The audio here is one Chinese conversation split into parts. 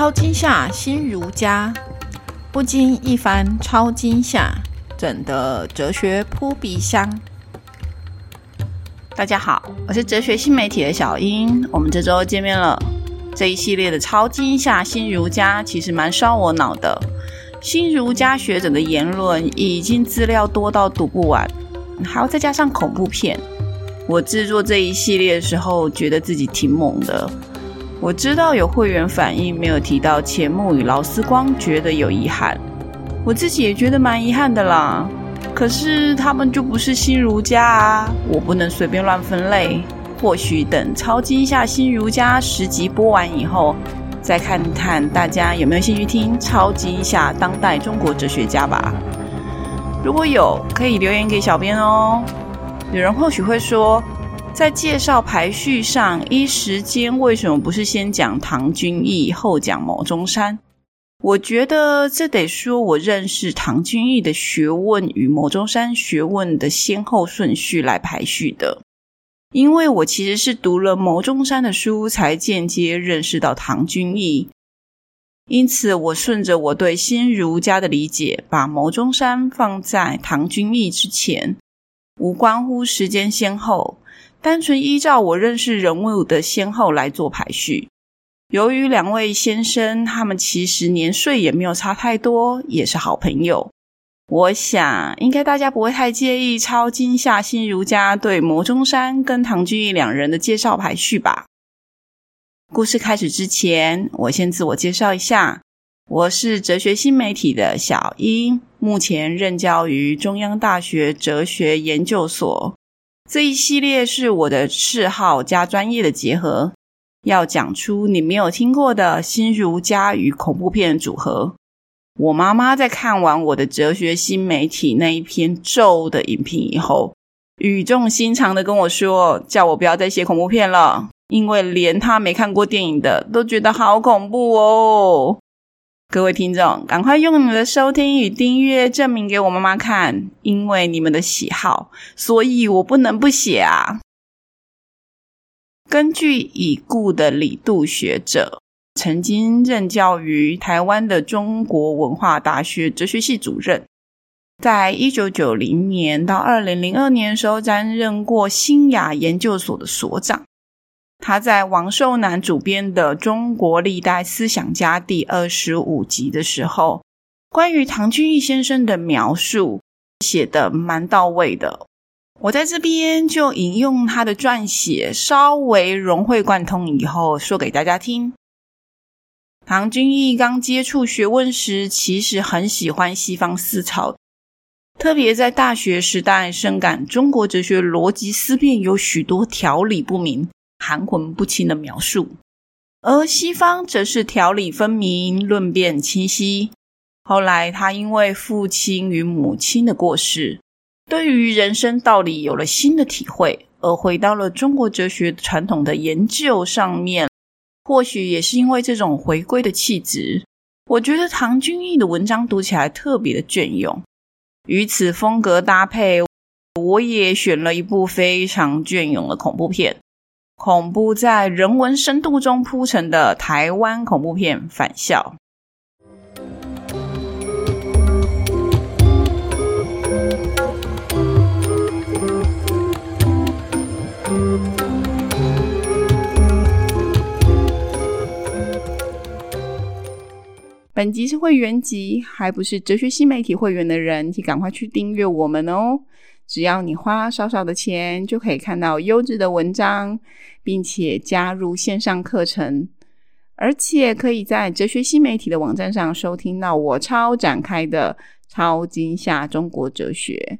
超惊吓新儒家，不经一番超惊吓，怎得哲学扑鼻香？大家好，我是哲学新媒体的小英，我们这周见面了。这一系列的超惊吓新儒家其实蛮烧我脑的，新儒家学者的言论已经资料多到读不完，还要再加上恐怖片。我制作这一系列的时候，觉得自己挺猛的。我知道有会员反映没有提到钱穆与劳思光，觉得有遗憾。我自己也觉得蛮遗憾的啦。可是他们就不是新儒家啊，我不能随便乱分类。或许等超级一下新儒家十集播完以后，再看看大家有没有兴趣听超级一下当代中国哲学家吧。如果有，可以留言给小编哦。有人或许会说，在介绍排序上，一时间为什么不是先讲唐君毅，后讲牟中山？我觉得这得说我认识唐君毅的学问与牟中山学问的先后顺序来排序的。因为我其实是读了牟中山的书，才间接认识到唐君毅。因此，我顺着我对新儒家的理解，把牟中山放在唐君毅之前，无关乎时间先后。单纯依照我认识人物的先后来做排序。由于两位先生他们其实年岁也没有差太多，也是好朋友，我想应该大家不会太介意超惊吓新儒家对魔中山跟唐君毅两人的介绍排序吧。故事开始之前，我先自我介绍一下，我是哲学新媒体的小英，目前任教于中央大学哲学研究所。这一系列是我的嗜好加专业的结合，要讲出你没有听过的新儒家与恐怖片组合。我妈妈在看完我的哲学新媒体那一篇咒的影评以后，语重心长的跟我说，叫我不要再写恐怖片了，因为连她没看过电影的都觉得好恐怖哦。各位听众，赶快用你们的收听与订阅证明给我妈妈看，因为你们的喜好，所以我不能不写啊。根据已故的李杜学者，曾经任教于台湾的中国文化大学哲学系主任，在一九九零年到二零零二年的时候，担任过新雅研究所的所长。他在王寿南主编的《中国历代思想家》第二十五集的时候，关于唐君毅先生的描述写得蛮到位的。我在这边就引用他的撰写，稍微融会贯通以后说给大家听。唐君毅刚接触学问时，其实很喜欢西方思潮，特别在大学时代，深感中国哲学逻辑思辨有许多条理不明。含混不清的描述，而西方则是条理分明、论辩清晰。后来，他因为父亲与母亲的过世，对于人生道理有了新的体会，而回到了中国哲学传统的研究上面。或许也是因为这种回归的气质，我觉得唐君毅的文章读起来特别的隽永。与此风格搭配，我也选了一部非常隽永的恐怖片。恐怖在人文深度中铺陈的台湾恐怖片《返校》。本集是会员集，还不是哲学新媒体会员的人，请赶快去订阅我们哦。只要你花少少的钱，就可以看到优质的文章，并且加入线上课程，而且可以在哲学新媒体的网站上收听到我超展开的超惊吓中国哲学，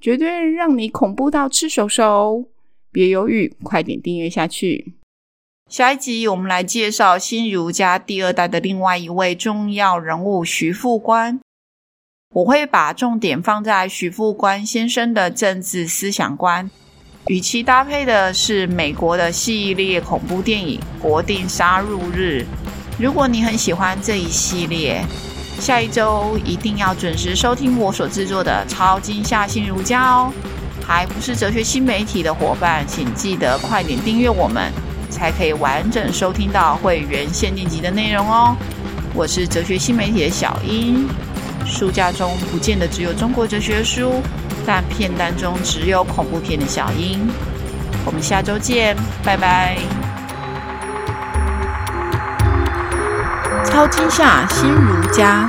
绝对让你恐怖到吃手手！别犹豫，快点订阅下去。下一集我们来介绍新儒家第二代的另外一位重要人物徐复观。我会把重点放在徐复观先生的政治思想观，与其搭配的是美国的系列恐怖电影《国定杀戮日》。如果你很喜欢这一系列，下一周一定要准时收听我所制作的《超惊吓新儒家》哦！还不是哲学新媒体的伙伴，请记得快点订阅我们，才可以完整收听到会员限定级的内容哦。我是哲学新媒体的小英，书架中不见得只有中国哲学书，但片单中只有恐怖片的小英。我们下周见，拜拜。超惊吓新儒家。